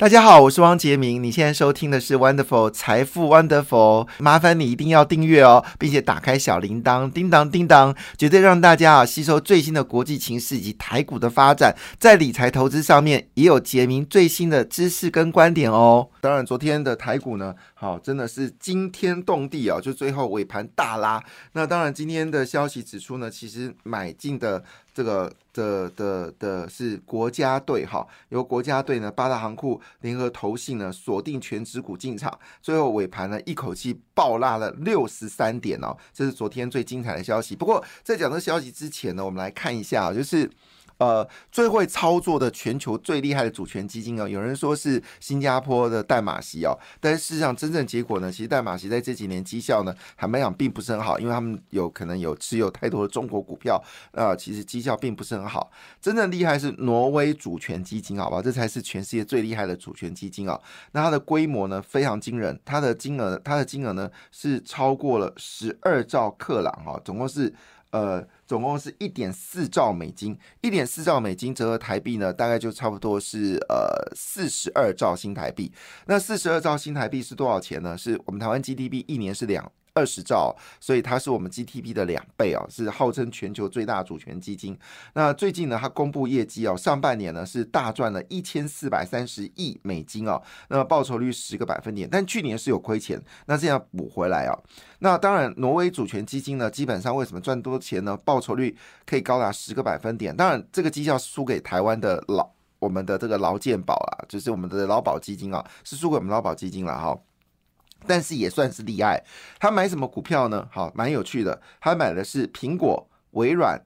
大家好，我是汪杰明。你现在收听的是 Wonderful 财富 Wonderful，麻烦你一定要订阅哦，并且打开小铃铛，叮当叮当，绝对让大家啊吸收最新的国际情势以及台股的发展，在理财投资上面也有杰明最新的知识跟观点哦。当然，昨天的台股呢，好真的是惊天动地啊，就最后尾盘大拉。那当然，今天的消息指出呢，其实买进的。这个的的的是国家队哈，由国家队呢八大行库联合投信呢锁定全指股进场，最后尾盘呢一口气爆拉了六十三点哦，这是昨天最精彩的消息。不过在讲这消息之前呢，我们来看一下，就是。呃，最会操作的全球最厉害的主权基金哦，有人说是新加坡的代码席哦，但是事实上真正结果呢，其实代码席在这几年绩效呢，坦白讲并不是很好，因为他们有可能有持有太多的中国股票，啊，其实绩效并不是很好。真正厉害是挪威主权基金，好吧，这才是全世界最厉害的主权基金哦。那它的规模呢非常惊人，它的金额，它的金额呢是超过了十二兆克朗哈，总共是。呃，总共是一点四兆美金，一点四兆美金折合台币呢，大概就差不多是呃四十二兆新台币。那四十二兆新台币是多少钱呢？是我们台湾 GDP 一年是两。二十兆，所以它是我们 GTP 的两倍哦，是号称全球最大主权基金。那最近呢，它公布业绩哦，上半年呢是大赚了一千四百三十亿美金哦，那么报酬率十个百分点，但去年是有亏钱，那这样补回来哦。那当然，挪威主权基金呢，基本上为什么赚多钱呢？报酬率可以高达十个百分点。当然，这个绩效输给台湾的劳我们的这个劳健保啊，就是我们的劳保基金啊，是输给我们劳保基金了哈。但是也算是厉害，他买什么股票呢？好，蛮有趣的。他买的是苹果、微软、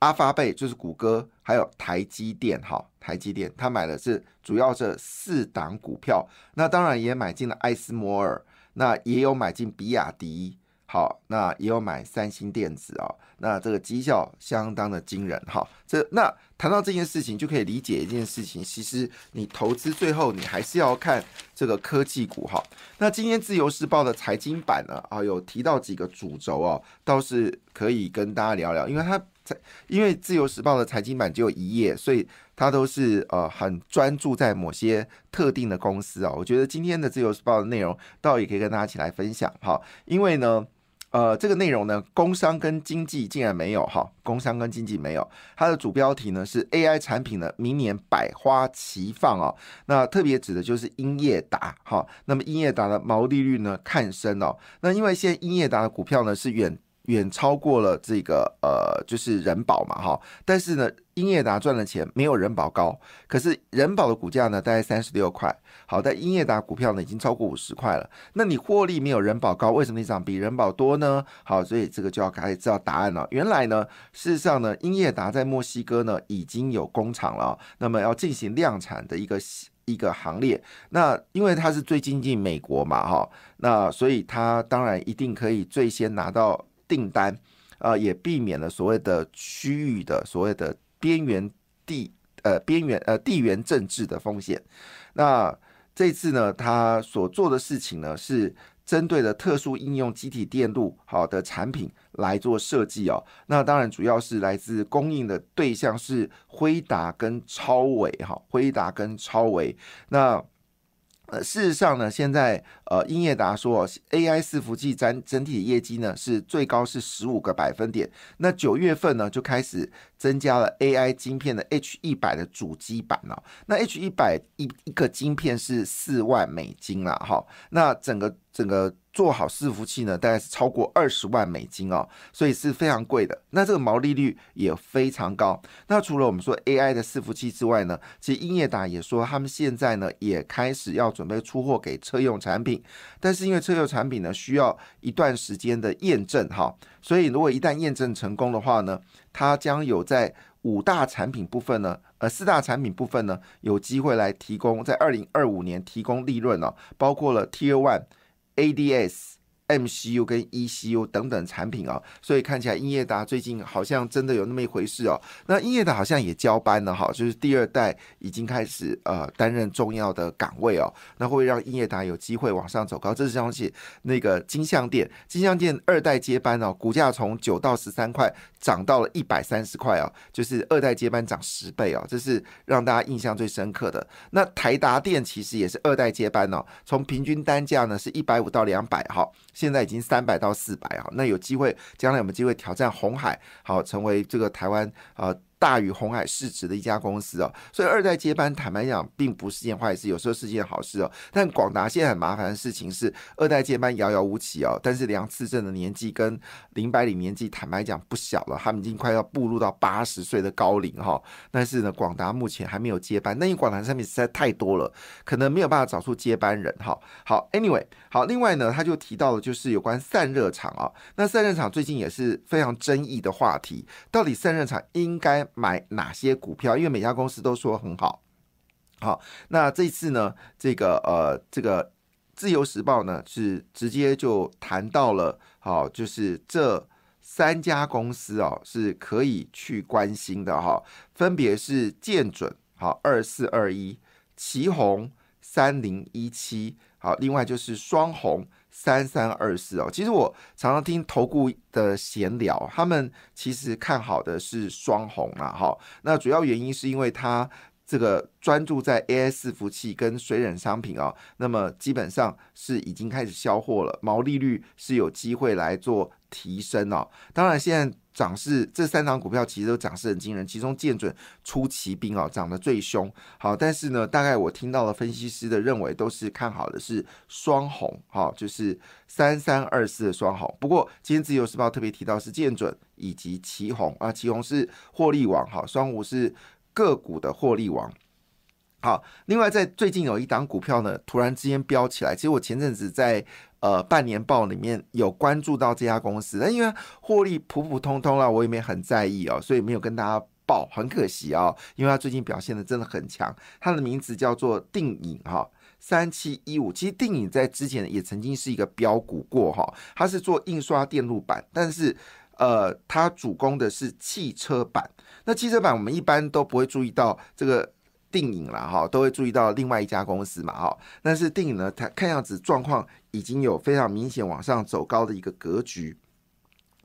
阿发贝，就是谷歌，还有台积电。好，台积电，他买的是主要这四档股票。那当然也买进了艾斯摩尔，那也有买进比亚迪。好，那也有买三星电子啊，那这个绩效相当的惊人哈。这那谈到这件事情，就可以理解一件事情，其实你投资最后你还是要看这个科技股哈。那今天自由时报的财经版呢啊，有提到几个主轴哦，倒是可以跟大家聊聊，因为它在因为自由时报的财经版只有一页，所以它都是呃很专注在某些特定的公司啊。我觉得今天的自由时报的内容倒也可以跟大家一起来分享哈，因为呢。呃，这个内容呢，工商跟经济竟然没有哈，工商跟经济没有，它的主标题呢是 AI 产品呢明年百花齐放哦，那特别指的就是英业达哈，那么英业达的毛利率呢看升哦，那因为现在英业达的股票呢是远。远超过了这个呃，就是人保嘛哈，但是呢，英业达赚的钱没有人保高，可是人保的股价呢大概三十六块，好，但英业达股票呢已经超过五十块了，那你获利没有人保高，为什么你涨比人保多呢？好，所以这个就要开始知道答案了。原来呢，事实上呢，英业达在墨西哥呢已经有工厂了，那么要进行量产的一个一个行列，那因为它是最接近美国嘛哈，那所以它当然一定可以最先拿到。订单，啊，也避免了所谓的区域的所谓的边缘地呃边缘呃地缘政治的风险。那这次呢，他所做的事情呢，是针对的特殊应用机体电路好的产品来做设计哦。那当然主要是来自供应的对象是辉达跟超维哈，辉达跟超维那。呃，事实上呢，现在呃，英业达说，AI 伺服器占整体业绩呢是最高是十五个百分点。那九月份呢就开始增加了 AI 晶片的 H 一百的主机版了。那 H 一百一一个晶片是四万美金了哈。那整个整个。做好伺服器呢，大概是超过二十万美金哦，所以是非常贵的。那这个毛利率也非常高。那除了我们说 AI 的伺服器之外呢，其实英业达也说他们现在呢也开始要准备出货给车用产品，但是因为车用产品呢需要一段时间的验证哈，所以如果一旦验证成功的话呢，它将有在五大产品部分呢，呃四大产品部分呢有机会来提供在二零二五年提供利润哦，包括了 Tier One。ADS MCU 跟 ECU 等等产品啊，所以看起来英业达最近好像真的有那么一回事哦。那英业达好像也交班了哈，就是第二代已经开始呃担任重要的岗位哦，那会让英业达有机会往上走高。这是相信那个金相店，金相店二代接班哦，股价从九到十三块涨到了一百三十块哦，就是二代接班涨十倍哦，这是让大家印象最深刻的。那台达电其实也是二代接班哦，从平均单价呢是一百五到两百哈。现在已经三百到四百啊，那有机会将来有没有机会挑战红海？好，成为这个台湾啊。大于红海市值的一家公司哦，所以二代接班，坦白讲，并不是件坏事，有时候是件好事哦。但广达现在很麻烦的事情是，二代接班遥遥无期哦。但是梁次正的年纪跟林百里年纪，坦白讲不小了，他们已经快要步入到八十岁的高龄哈。但是呢，广达目前还没有接班，那因为广达上面实在太多了，可能没有办法找出接班人哈。好，Anyway，好，另外呢，他就提到了就是有关散热厂啊，那散热厂最近也是非常争议的话题，到底散热厂应该？买哪些股票？因为每家公司都说很好，好，那这次呢，这个呃，这个自由时报呢是直接就谈到了，好，就是这三家公司哦是可以去关心的哈，分别是建准好二四二一，旗宏三零一七，好，另外就是双红。三三二四哦，其实我常常听投顾的闲聊，他们其实看好的是双红啊，哈，那主要原因是因为它这个专注在 AI 伺服器跟水冷商品哦，那么基本上是已经开始销货了，毛利率是有机会来做提升哦，当然现在。涨势这三档股票其实都涨势很惊人，其中建准出奇兵哦，涨得最凶。好，但是呢，大概我听到了分析师的认为都是看好的是双红，哈，就是三三二四的双红。不过今天自由时报特别提到是建准以及旗红啊，旗红是获利王，哈，双五是个股的获利王。好，另外在最近有一档股票呢，突然之间飙起来。其实我前阵子在呃半年报里面有关注到这家公司，但因为获利普普通通了，我也没很在意哦，所以没有跟大家报，很可惜啊。因为它最近表现的真的很强，它的名字叫做定影哈，三七一五。其实定影在之前也曾经是一个标股过哈，它是做印刷电路板，但是呃，它主攻的是汽车板。那汽车板我们一般都不会注意到这个。定影了哈，都会注意到另外一家公司嘛哈，但是定影呢，它看样子状况已经有非常明显往上走高的一个格局。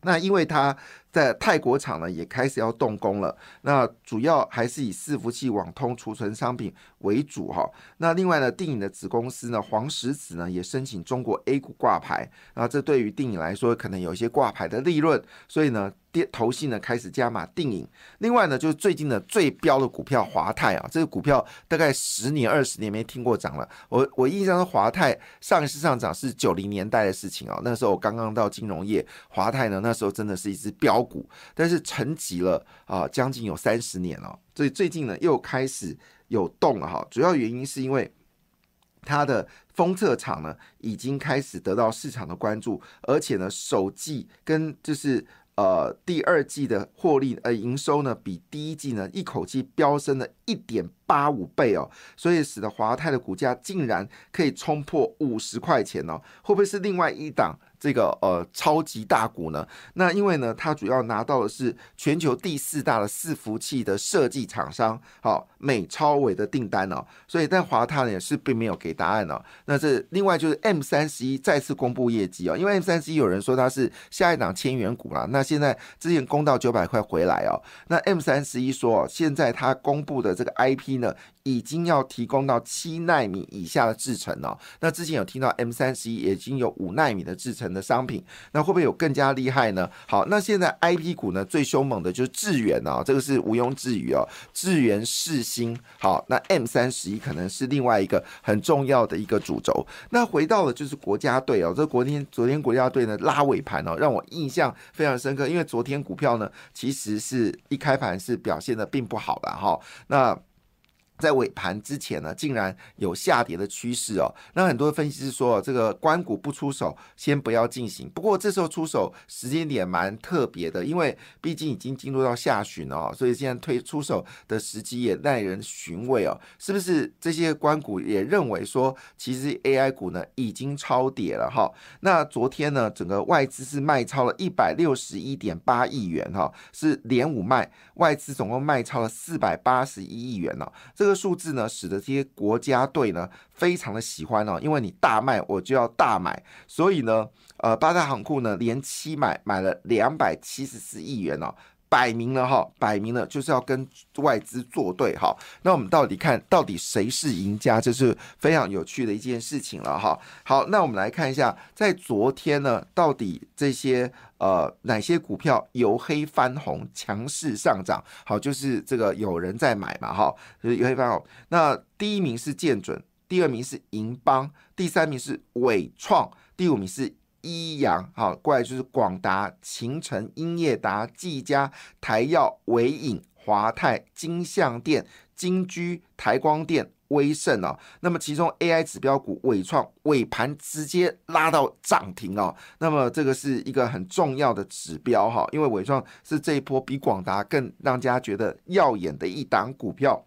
那因为它在泰国厂呢也开始要动工了，那主要还是以伺服器、网通、储存商品为主哈。那另外呢，定影的子公司呢黄石子呢也申请中国 A 股挂牌，那这对于定影来说可能有一些挂牌的利润，所以呢。跌头信呢开始加码定影，另外呢就是最近的最标的股票华泰啊，这个股票大概十年二十年没听过涨了。我我印象中华泰上一次上涨是九零年代的事情哦，那时候我刚刚到金融业，华泰呢那时候真的是一只标股，但是沉寂了啊将近有三十年了，所以最近呢又开始有动了哈。主要原因是因为它的封测厂呢已经开始得到市场的关注，而且呢首季跟就是。呃，第二季的获利呃营收呢，比第一季呢一口气飙升了一点八五倍哦，所以使得华泰的股价竟然可以冲破五十块钱哦，会不会是另外一档？这个呃超级大股呢，那因为呢，它主要拿到的是全球第四大的伺服器的设计厂商，好美超伟的订单哦，所以但华泰呢是并没有给答案哦。那这另外就是 M 三十一再次公布业绩哦，因为 M 三十一有人说它是下一档千元股啦，那现在之前攻到九百块回来哦，那 M 三十一说现在它公布的这个 IP 呢。已经要提供到七纳米以下的制程了。那之前有听到 M 三十一已经有五纳米的制程的商品，那会不会有更加厉害呢？好，那现在 IP 股呢最凶猛的就是智源啊，这个是毋庸置疑哦。智源世新，好，那 M 三十一可能是另外一个很重要的一个主轴。那回到了就是国家队哦，这昨天昨天国家队呢拉尾盘哦，让我印象非常深刻，因为昨天股票呢其实是一开盘是表现的并不好的哈。那在尾盘之前呢，竟然有下跌的趋势哦。那很多分析师说，这个关股不出手，先不要进行。不过这时候出手时间点蛮特别的，因为毕竟已经进入到下旬了哦，所以现在推出手的时机也耐人寻味哦。是不是这些关股也认为说，其实 AI 股呢已经超跌了哈？那昨天呢，整个外资是卖超了一百六十一点八亿元哈，是连五卖，外资总共卖超了四百八十一亿元呢。这个数字呢，使得这些国家队呢非常的喜欢哦，因为你大卖，我就要大买，所以呢，呃，八大行库呢连七买，买了两百七十四亿元哦。摆明了哈，摆明了就是要跟外资作对哈。那我们到底看到底谁是赢家，这是非常有趣的一件事情了哈。好，那我们来看一下，在昨天呢，到底这些呃哪些股票由黑翻红，强势上涨？好，就是这个有人在买嘛哈，就是由黑翻红。那第一名是建准，第二名是银邦，第三名是伟创，第五名是。一阳好，过来就是广达、秦城、英业达、技嘉、台药、伟影、华泰、金相电、金居、台光电、威盛哦。那么其中 AI 指标股伟创尾盘直接拉到涨停哦。那么这个是一个很重要的指标哈，因为伟创是这一波比广达更让大家觉得耀眼的一档股票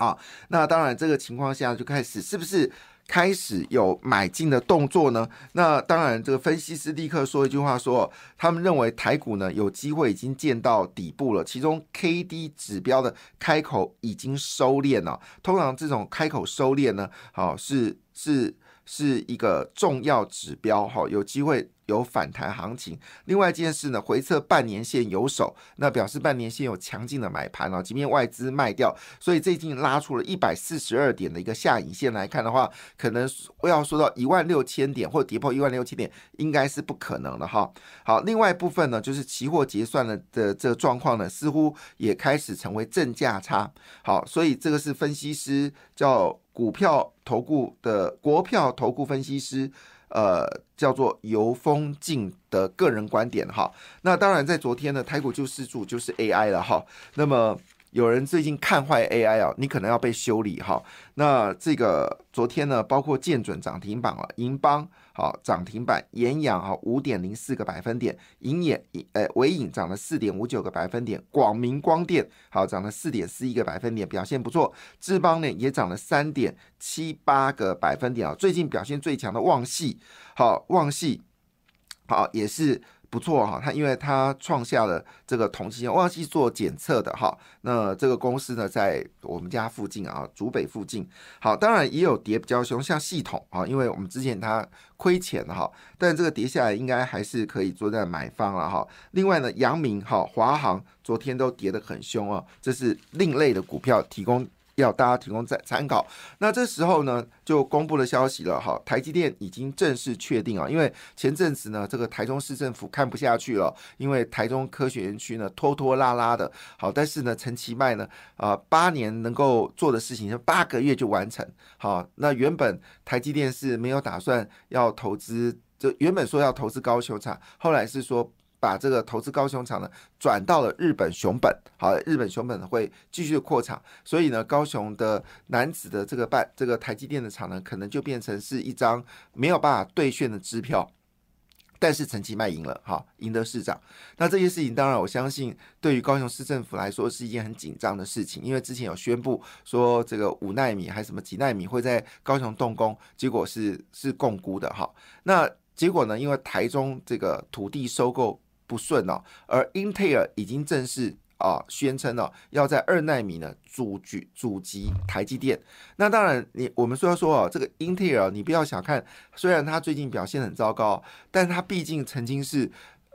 啊。那当然这个情况下就开始是不是？开始有买进的动作呢？那当然，这个分析师立刻说一句话，说他们认为台股呢有机会已经见到底部了，其中 K D 指标的开口已经收敛了。通常这种开口收敛呢，好是是是一个重要指标，哈，有机会。有反弹行情，另外一件事呢，回测半年线有手，那表示半年线有强劲的买盘哦。即便外资卖掉，所以最近拉出了一百四十二点的一个下影线来看的话，可能要说到一万六千点或跌破一万六千点，应该是不可能的哈。好，另外一部分呢，就是期货结算了的这个状况呢，似乎也开始成为正价差。好，所以这个是分析师叫股票投顾的国票投顾分析师。呃，叫做游风静的个人观点哈。那当然，在昨天呢，台股救世主就是 AI 了哈。那么。有人最近看坏 AI 啊，你可能要被修理哈。那这个昨天呢，包括建准涨停板了，银邦好涨停板，延阳哈五点零四个百分点，银眼呃伟影涨了四点五九个百分点，广明光电好涨了四点四一个百分点，表现不错。智邦呢也涨了三点七八个百分点啊。最近表现最强的旺系好旺系好也是。不错哈，它因为它创下了这个同期，忘记做检测的哈。那这个公司呢，在我们家附近啊，竹北附近。好，当然也有跌比较凶，像系统啊，因为我们之前它亏钱哈，但这个跌下来应该还是可以做在买方了哈。另外呢，阳明哈、华航昨天都跌得很凶啊，这是另类的股票提供。要大家提供在参考。那这时候呢，就公布了消息了哈，台积电已经正式确定啊，因为前阵子呢，这个台中市政府看不下去了，因为台中科学园区呢拖拖拉拉的，好，但是呢，陈其迈呢，啊，八年能够做的事情，就八个月就完成。好，那原本台积电是没有打算要投资，就原本说要投资高修厂，后来是说。把这个投资高雄厂呢转到了日本熊本，好，日本熊本会继续扩厂，所以呢，高雄的男子的这个办这个台积电的厂呢，可能就变成是一张没有办法兑现的支票。但是陈其迈赢了，哈，赢得市长。那这些事情，当然我相信对于高雄市政府来说是一件很紧张的事情，因为之前有宣布说这个五纳米还什么几纳米会在高雄动工，结果是是共估的，哈。那结果呢，因为台中这个土地收购。不顺哦，而英特尔已经正式啊宣称了要在二纳米呢阻击阻击台积电。那当然，你我们说要说哦，这个英特尔你不要小看，虽然它最近表现很糟糕，但它毕竟曾经是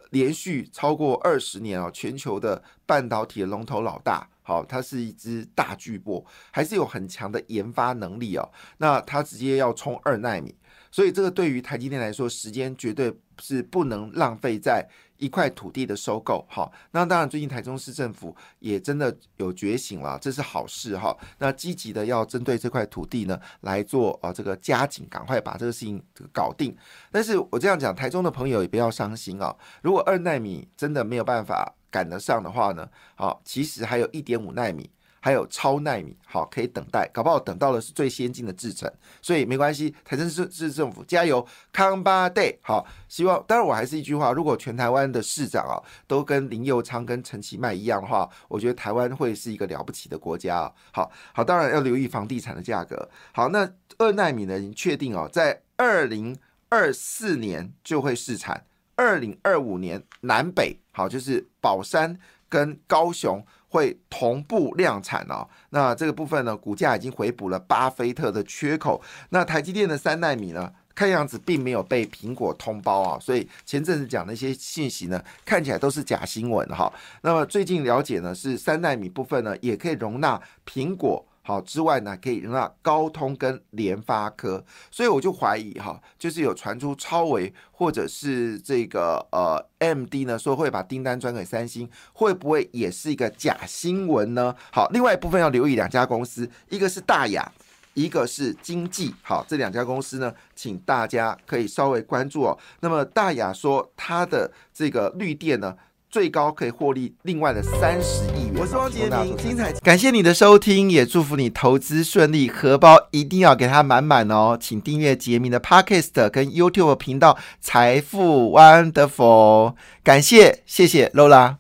连续超过二十年哦全球的半导体龙头老大。好，它是一只大巨波，还是有很强的研发能力哦。那它直接要冲二纳米。所以这个对于台积电来说，时间绝对是不能浪费在一块土地的收购。好，那当然最近台中市政府也真的有觉醒了，这是好事哈。那积极的要针对这块土地呢来做啊这个加紧，赶快把这个事情搞定。但是我这样讲，台中的朋友也不要伤心啊。如果二纳米真的没有办法赶得上的话呢，好，其实还有一点五纳米。还有超纳米，好可以等待，搞不好等到的是最先进的制程，所以没关系。台中市市政府加油，康巴 day 好，希望当然我还是一句话，如果全台湾的市长啊都跟林佑昌跟陈其迈一样的话，我觉得台湾会是一个了不起的国家。好好，当然要留意房地产的价格。好，那二纳米呢？已经确定哦，在二零二四年就会试产，二零二五年南北好就是宝山跟高雄。会同步量产哦，那这个部分呢，股价已经回补了巴菲特的缺口。那台积电的三纳米呢，看样子并没有被苹果通包啊，所以前阵子讲那些信息呢，看起来都是假新闻哈。那么最近了解呢，是三纳米部分呢，也可以容纳苹果。好之外呢，可以容纳高通跟联发科，所以我就怀疑哈，就是有传出超维或者是这个呃 M D 呢，说会把订单转给三星，会不会也是一个假新闻呢？好，另外一部分要留意两家公司，一个是大雅，一个是经济。好，这两家公司呢，请大家可以稍微关注哦。那么大雅说它的这个绿电呢？最高可以获利另外的三十亿元。我是汪杰明，精彩，感谢你的收听，也祝福你投资顺利，荷包一定要给它满满哦。请订阅杰明的 Podcast 跟 YouTube 频道财富 Wonderful，感谢，谢谢 Lola。